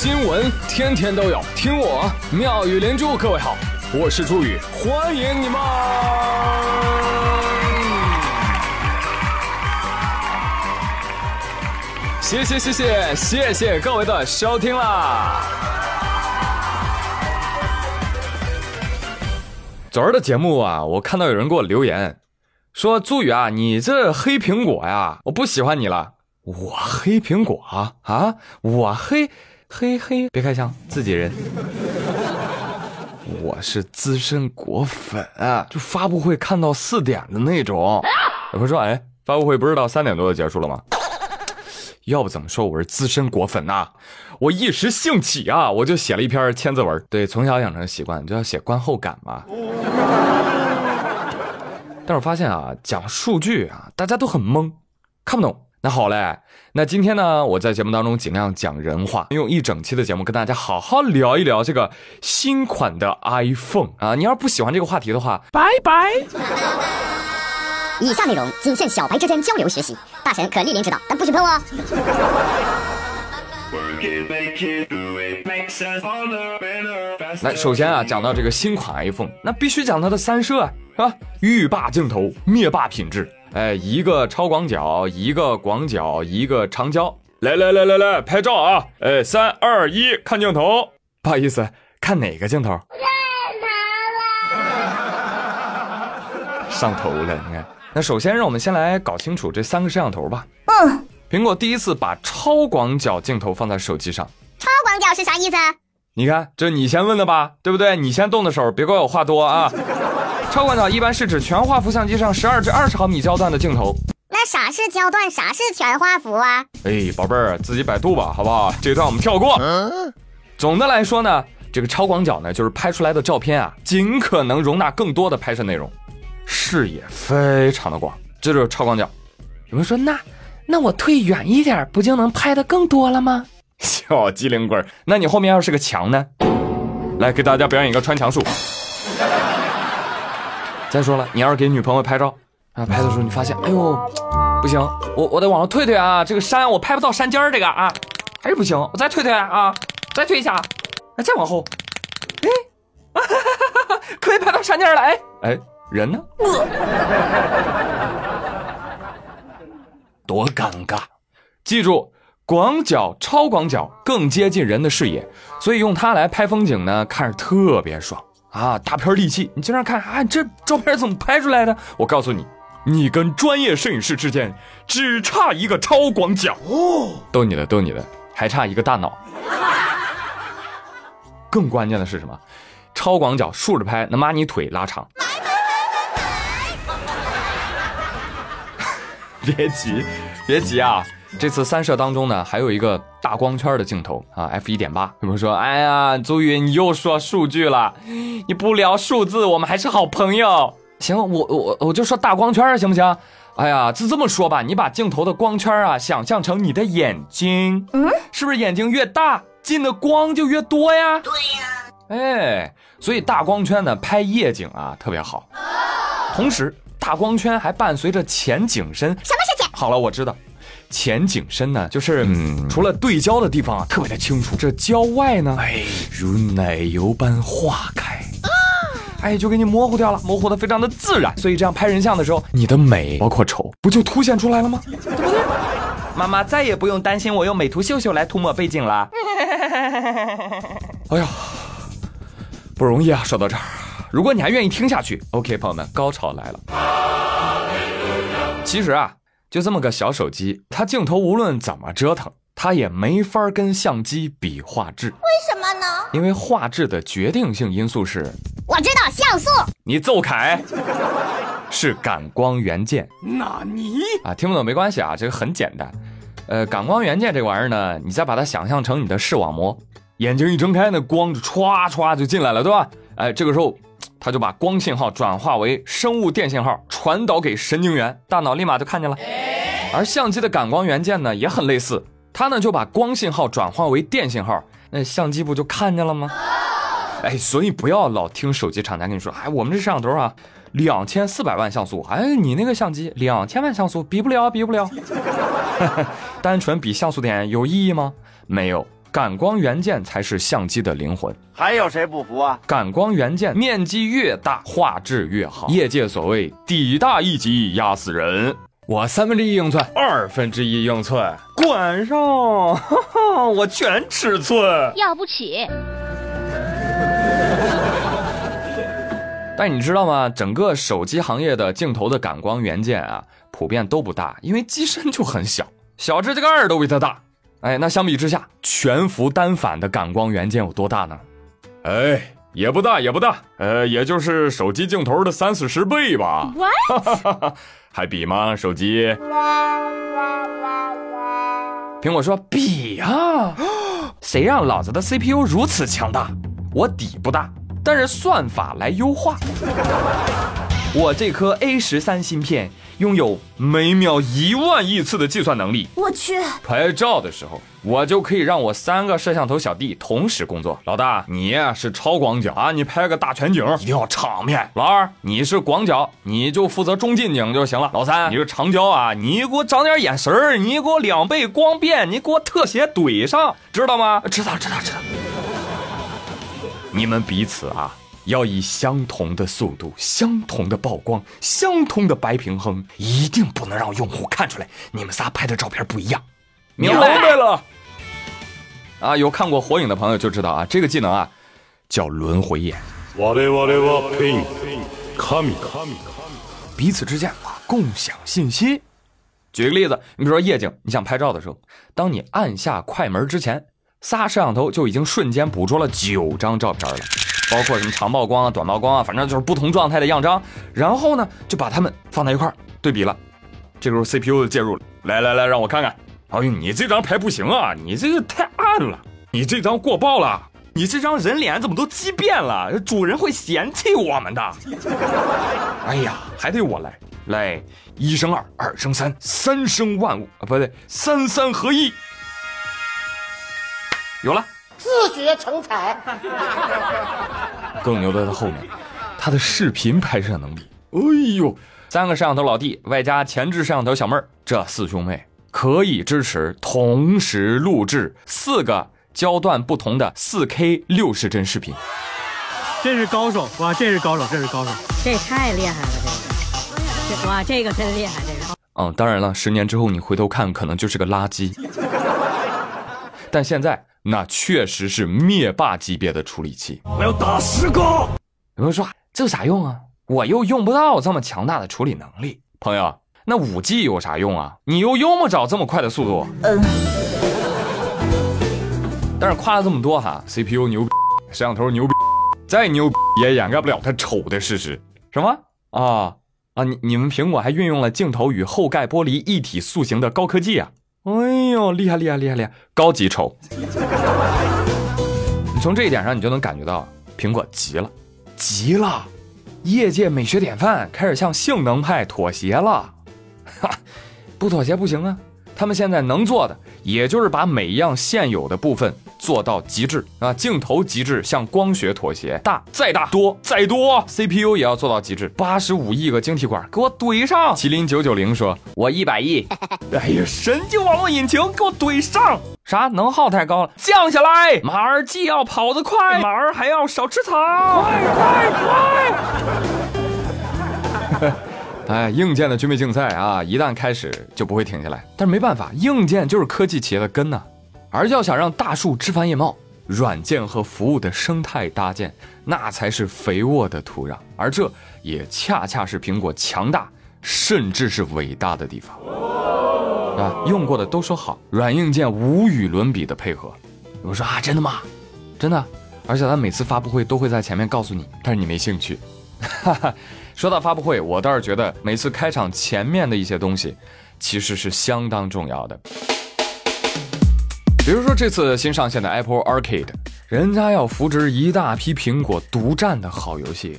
新闻天天都有，听我妙语连珠。各位好，我是朱宇，欢迎你们！谢谢谢谢谢谢各位的收听啦！昨儿的节目啊，我看到有人给我留言，说朱宇啊，你这黑苹果呀，我不喜欢你了。我黑苹果啊啊！我黑黑黑，别开枪，自己人。我是资深果粉，就发布会看到四点的那种。有朋友说，哎，发布会不是到三点多就结束了吗？要不怎么说我是资深果粉呐？我一时兴起啊，我就写了一篇千字文。对，从小养成习惯就要写观后感嘛。但是我发现啊，讲数据啊，大家都很懵，看不懂。那好嘞，那今天呢，我在节目当中尽量讲人话，用一整期的节目跟大家好好聊一聊这个新款的 iPhone 啊。你要是不喜欢这个话题的话，拜拜。以下内容仅限小白之间交流学习，大神可莅临指导，但不许喷哦。来，首先啊，讲到这个新款 iPhone，那必须讲它的三摄啊，是吧？浴霸镜头，灭霸品质。哎，一个超广角，一个广角，一个长焦。来来来来来，拍照啊！哎，三二一，看镜头。不好意思，看哪个镜头？上头了。上头了，你看。那首先，让我们先来搞清楚这三个摄像头吧。嗯。苹果第一次把超广角镜头放在手机上。超广角是啥意思？你看，这你先问的吧，对不对？你先动的手，别怪我话多啊。超广角一般是指全画幅相机上十二至二十毫米焦段的镜头。那啥是焦段，啥是全画幅啊？哎，宝贝儿，自己百度吧，好不好？这段我们跳过。总的来说呢，这个超广角呢，就是拍出来的照片啊，尽可能容纳更多的拍摄内容，视野非常的广，这就是超广角。有人说，那那我退远一点，不就能拍的更多了吗？小机灵鬼，那你后面要是个墙呢？来给大家表演一个穿墙术。再说了，你要是给女朋友拍照啊，拍的时候你发现，哎呦，不行，我我得往上退退啊，这个山我拍不到山尖儿，这个啊，还是不行，我再退退啊，再退一下，那再往后，哎，啊、哈哈哈哈可以拍到山尖了，哎哎，人呢？多尴尬！记住，广角、超广角更接近人的视野，所以用它来拍风景呢，看着特别爽。啊，大片利器，你经常看啊，这照片怎么拍出来的？我告诉你，你跟专业摄影师之间只差一个超广角哦，逗你的，逗你的，还差一个大脑。更关键的是什么？超广角竖着拍能把你腿拉长。别急，别急啊！这次三摄当中呢，还有一个大光圈的镜头啊，f 一点八。有人说，哎呀，周宇你又说数据了，你不聊数字，我们还是好朋友。行，我我我就说大光圈行不行？哎呀，就这么说吧，你把镜头的光圈啊想象成你的眼睛，嗯，是不是眼睛越大进的光就越多呀？对呀。哎，所以大光圈呢拍夜景啊特别好，同时大光圈还伴随着前景深。什么是前？好了，我知道。前景深呢，就是除了对焦的地方啊，特别的清楚。这焦外呢，哎，如奶油般化开，哎，就给你模糊掉了，模糊的非常的自然。所以这样拍人像的时候，你的美包括丑，不就凸显出来了吗？对不对？妈妈再也不用担心我用美图秀秀来涂抹背景了。哎呀，不容易啊！说到这儿，如果你还愿意听下去，OK，朋友们，高潮来了。其实啊。就这么个小手机，它镜头无论怎么折腾，它也没法跟相机比画质。为什么呢？因为画质的决定性因素是，我知道像素。你奏凯，是感光元件。纳尼啊，听不懂没关系啊，这个很简单。呃，感光元件这玩意儿呢，你再把它想象成你的视网膜，眼睛一睁开，那光就歘歘就进来了，对吧？哎，这个时候。它就把光信号转化为生物电信号，传导给神经元，大脑立马就看见了。而相机的感光元件呢也很类似，它呢就把光信号转化为电信号，那相机不就看见了吗？哎，所以不要老听手机厂家跟你说，哎，我们这摄像头啊，两千四百万像素，哎，你那个相机两千万像素，比不了，比不了。单纯比像素点有意义吗？没有，感光元件才是相机的灵魂。还有谁不服啊？感光元件面积越大，画质越好。业界所谓“底大一级压死人”，我三分之一英寸，二分之一英寸，管上，哈哈，我全尺寸，要不起。但你知道吗？整个手机行业的镜头的感光元件啊，普遍都不大，因为机身就很小，小指甲盖都比它大。哎，那相比之下，全幅单反的感光元件有多大呢？哎，也不大，也不大，呃，也就是手机镜头的三四十倍吧。What？还比吗？手机？苹果说比呀，谁让老子的 CPU 如此强大？我底不大。但是算法来优化，我这颗 A 十三芯片拥有每秒一万亿次的计算能力。我去，拍照的时候，我就可以让我三个摄像头小弟同时工作。老大，你是超广角啊，你拍个大全景一定要场面。老二，你是广角，你就负责中近景就行了。老三，你是长焦啊，你给我长点眼神儿，你给我两倍光变，你给我特写怼上，知道吗？知道，知道，知道。你们彼此啊，要以相同的速度、相同的曝光、相同的白平衡，一定不能让用户看出来你们仨拍的照片不一样。明白了。啊，有看过《火影》的朋友就知道啊，这个技能啊叫轮回眼。彼此之间啊，共享信息。举个例子，你比如说夜景，你想拍照的时候，当你按下快门之前。仨摄像头就已经瞬间捕捉了九张照片了，包括什么长曝光啊、短曝光啊，反正就是不同状态的样张。然后呢，就把它们放在一块儿对比了。这时候 CPU 介入了，来来来，让我看看。哎呦，你这张牌不行啊，你这个太暗了，你这张过曝了，你这张人脸怎么都畸变了？主人会嫌弃我们的。哎呀，还得我来，来，一生二，二生三，三生万物啊，不对，三三合一。有了，自学成才。更牛的在后面，他的视频拍摄能力。哎呦，三个摄像头老弟外加前置摄像头小妹儿，这四兄妹可以支持同时录制四个焦段不同的四 K 六十帧视频。这是高手哇！这是高手，这是高手，这太厉害了，这个，哇，这个真厉害，这个。嗯，当然了，十年之后你回头看，可能就是个垃圾。但现在。那确实是灭霸级别的处理器，我要打十个。有人说这有啥用啊？我又用不到这么强大的处理能力。朋友，那五 G 有啥用啊？你又用不着这么快的速度。嗯。但是夸了这么多哈，CPU 牛逼，摄像头牛逼，再牛逼也掩盖不了它丑的事实。什么啊啊？你你们苹果还运用了镜头与后盖玻璃一体塑形的高科技啊？哎呦，厉害厉害厉害厉害，高级丑！你从这一点上，你就能感觉到苹果急了，急了，业界美学典范开始向性能派妥协了，哈，不妥协不行啊！他们现在能做的，也就是把每一样现有的部分做到极致啊！镜头极致，向光学妥协，大再大多再多，CPU 也要做到极致，八十五亿个晶体管给我怼上。麒麟九九零说：“我一百亿。”哎呀，神经网络引擎给我怼上！啥能耗太高了，降下来。马儿既要跑得快，马儿还要少吃草。快快快！哎，硬件的军备竞赛啊，一旦开始就不会停下来。但是没办法，硬件就是科技企业的根呐。而要想让大树枝繁叶茂，软件和服务的生态搭建，那才是肥沃的土壤。而这也恰恰是苹果强大，甚至是伟大的地方，啊，用过的都说好，软硬件无与伦比的配合。我说啊，真的吗？真的。而且他每次发布会都会在前面告诉你，但是你没兴趣。说到发布会，我倒是觉得每次开场前面的一些东西，其实是相当重要的。比如说这次新上线的 Apple Arcade，人家要扶植一大批苹果独占的好游戏，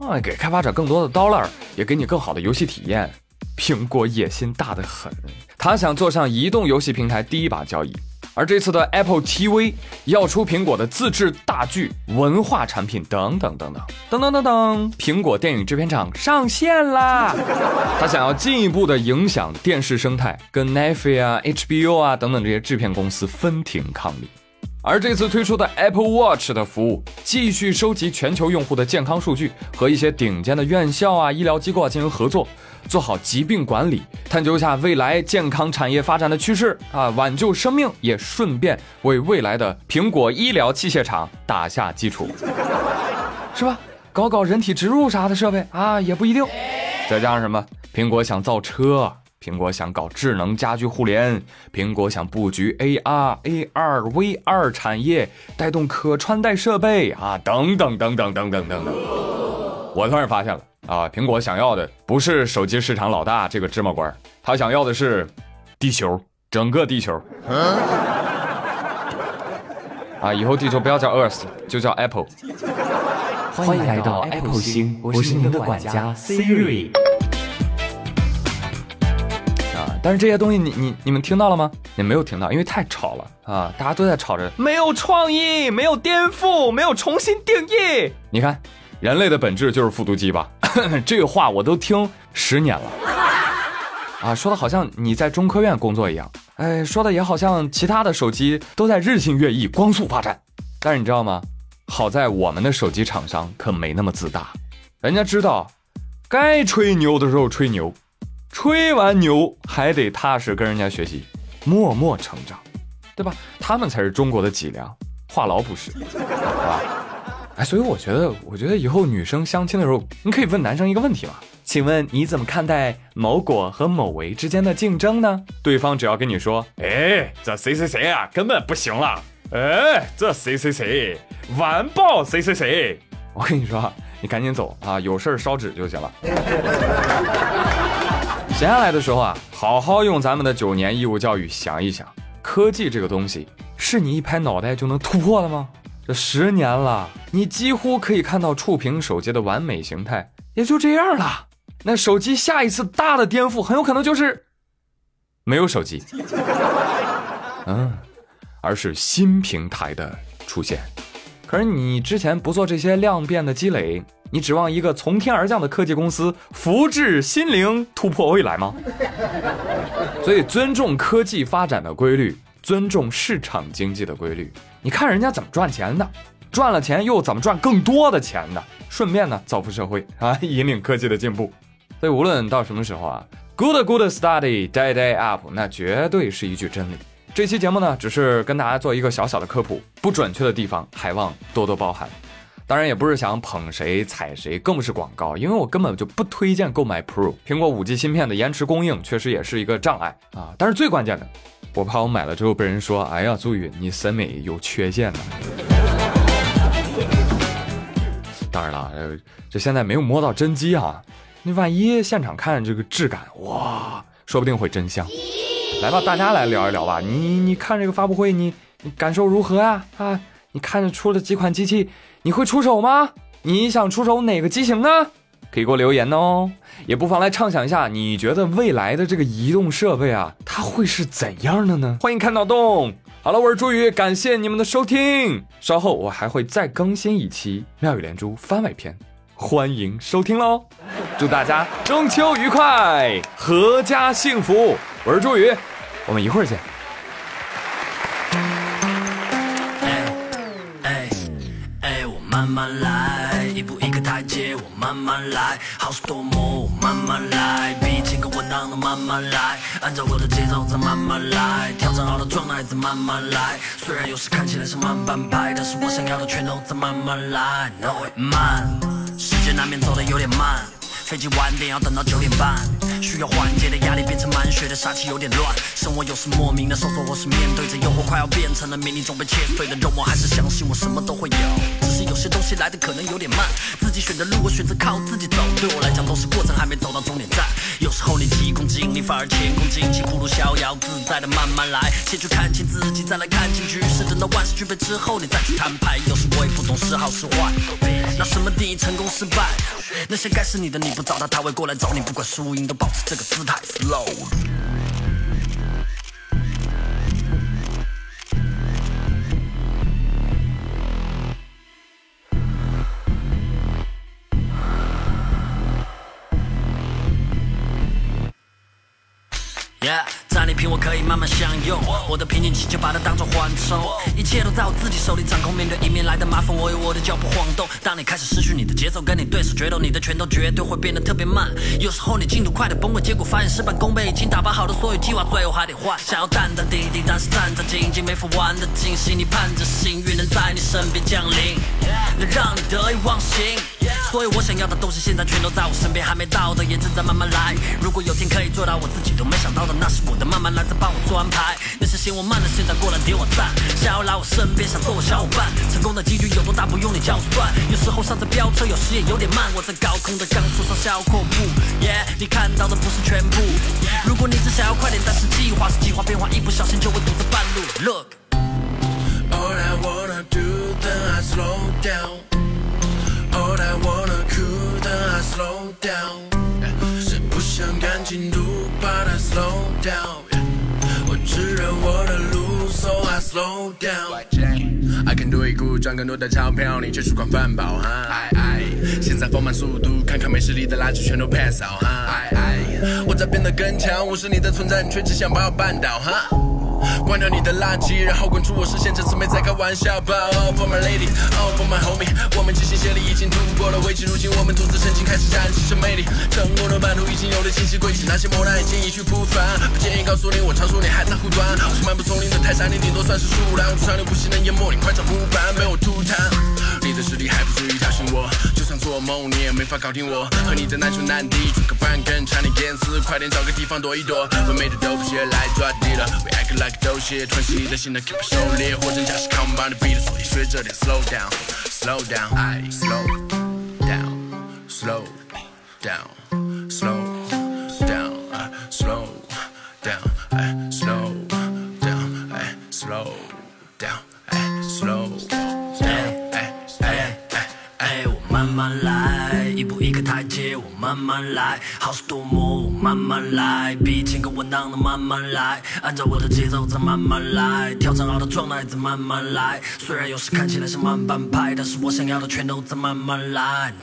啊，给开发者更多的 dollar，也给你更好的游戏体验。苹果野心大得很，他想坐上移动游戏平台第一把交椅。而这次的 Apple TV 要出苹果的自制大剧、文化产品等等等等等等等等，苹果电影制片厂上线啦！他想要进一步的影响电视生态，跟 n e t f i 啊、HBO 啊等等这些制片公司分庭抗礼。而这次推出的 Apple Watch 的服务，继续收集全球用户的健康数据，和一些顶尖的院校啊、医疗机构啊进行合作，做好疾病管理，探究一下未来健康产业发展的趋势啊，挽救生命，也顺便为未来的苹果医疗器械厂打下基础，是吧？搞搞人体植入啥的设备啊，也不一定。再加上什么？苹果想造车。苹果想搞智能家居互联，苹果想布局 AR、AR、VR 产业，带动可穿戴设备啊，等等等等等等等等。我突然发现了啊，苹果想要的不是手机市场老大这个芝麻官，他想要的是地球，整个地球。啊，以后地球不要叫 Earth，就叫 Apple。欢迎来到 Apple 星，我是您的管家 Siri。啊但是这些东西你你你们听到了吗？也没有听到，因为太吵了啊！大家都在吵着，没有创意，没有颠覆，没有重新定义。你看，人类的本质就是复读机吧？这话我都听十年了啊！说的好像你在中科院工作一样，哎，说的也好像其他的手机都在日新月异、光速发展。但是你知道吗？好在我们的手机厂商可没那么自大，人家知道该吹牛的时候吹牛。吹完牛还得踏实跟人家学习，默默成长，对吧？他们才是中国的脊梁，话痨不是，是吧？哎，所以我觉得，我觉得以后女生相亲的时候，你可以问男生一个问题嘛？请问你怎么看待某果和某维之间的竞争呢？对方只要跟你说，哎，这谁谁谁啊，根本不行了，哎，这谁谁谁完爆谁谁谁，我跟你说，你赶紧走啊，有事儿烧纸就行了。闲下来的时候啊，好好用咱们的九年义务教育想一想，科技这个东西是你一拍脑袋就能突破的吗？十年了，你几乎可以看到触屏手机的完美形态，也就这样了。那手机下一次大的颠覆，很有可能就是没有手机，嗯，而是新平台的出现。可是你之前不做这些量变的积累。你指望一个从天而降的科技公司福至心灵突破未来吗？所以尊重科技发展的规律，尊重市场经济的规律。你看人家怎么赚钱的，赚了钱又怎么赚更多的钱的，顺便呢造福社会啊，引领科技的进步。所以无论到什么时候啊，good good study day day up，那绝对是一句真理。这期节目呢，只是跟大家做一个小小的科普，不准确的地方还望多多包涵。当然也不是想捧谁踩谁，更不是广告，因为我根本就不推荐购买 Pro。苹果五 G 芯片的延迟供应确实也是一个障碍啊。但是最关键的，我怕我买了之后被人说，哎呀，朱宇你审美有缺陷呢。当然了，这现在没有摸到真机啊，你万一现场看这个质感，哇，说不定会真香。来吧，大家来聊一聊吧。你你看这个发布会，你你感受如何呀？啊，你看着出了几款机器？你会出手吗？你想出手哪个机型呢？可以给我留言哦。也不妨来畅想一下，你觉得未来的这个移动设备啊，它会是怎样的呢？欢迎看脑洞。好了，我是朱宇，感谢你们的收听。稍后我还会再更新一期《妙语连珠》番外篇，欢迎收听喽。祝大家中秋愉快，阖家幸福。我是朱宇，我们一会儿见。慢慢来。好事多磨，慢慢来。比情歌稳当的慢慢来，按照我的节奏再慢慢来。调整好的状态再慢慢来。虽然有时看起来是慢半拍，但是我想要的全都在慢慢来。慢，时间难免走得有点慢。飞机晚点要等到九点半。需要缓解的压力变成满血的杀气有点乱。生活有时莫名的收缩，或是面对着诱惑快要变成了命令中被切碎的肉，我还是相信我什么都会有。只是有些东西来的可能有点慢，自己选的路，我选择靠自己走。对我来讲都是过程，还没走到终点站。有时候你急功近利，反而前功尽弃，不如逍遥自在的慢慢来。先去看清自己，再来看清局势。等到万事俱备之后，你再去摊牌。有时我也不懂是好是坏，那什么定义成功失败？那些该是你的你不找他，他会过来找你。不管输赢，都保持这个姿态，slow。战利品我可以慢慢享用，我的瓶颈期就把它当作缓冲，一切都在我自己手里掌控。面对迎面来的麻烦，我有我的脚步晃动。当你开始失去你的节奏，跟你对手决斗，你的拳头绝对会变得特别慢。有时候你进度快的崩溃，结果发现事半功倍，已经打包好的所有计划，最后还得换。想要淡淡定定，但是战战兢兢，没法玩的尽兴。你盼着幸运能在你身边降临，能让你得意忘形。所有我想要的东西，现在全都在我身边，还没到的也正在慢慢来。如果有天可以做到我自己都没想到的，那是我的慢慢来，在帮我做安排。那些嫌我慢的，现在过来点我赞，想要来我身边，想做我小伙伴。成功的几率有多大，不用你教算。有时候上着飙车，有时也有点慢。我在高空的钢索上小阔步，Yeah，你看到的不是全部。如果你只想要快点，但是计划是计划变化，一不小心就会堵在半路。Look。I slow down. I can do it good，赚更多的钞票，你却是管饭饱哈。哎哎，现在放慢速度，看看没实力的垃圾全都 pass 好哈。哎哎，我在变得更强，无视你的存在，你却只想把我绊倒哈。关掉你的垃圾，然后滚出我视线。这次没在开玩笑吧？Oh for my lady, oh for my homie，我们齐心协力已经度过了危机，如今我们独自前进，开始展示着魅力。成功的版图已经有了清晰轨迹，那些磨难已经一去不返。不建议告诉你，我常说你还在护短。我是漫步丛林的泰山，你顶多算是树懒。长流不息能淹没你，快找木板，没有吐痰。你的实力还不足以挑衅我，就算做梦你也没法搞定我。和你的难兄难弟，转个半根差点淹死，快点找个地方躲一躲。完美的都不屑来抓地了，We act like 都些喘息的心的 keep it 狩猎，货真价实 come by the beat，所以学着点 slow down，slow down，哎，slow down，slow down，slow down，哎，slow down，哎，slow down，哎，slow down，哎，slow down，哎哎哎哎，我慢慢来，一步一个台阶，我慢慢来，好事多磨，慢慢来，比前更稳当的慢慢来，按照我的节奏再慢慢来，调整好的状态再慢慢来。虽然有时看起来是慢半拍，但是我想要的全都在慢慢来。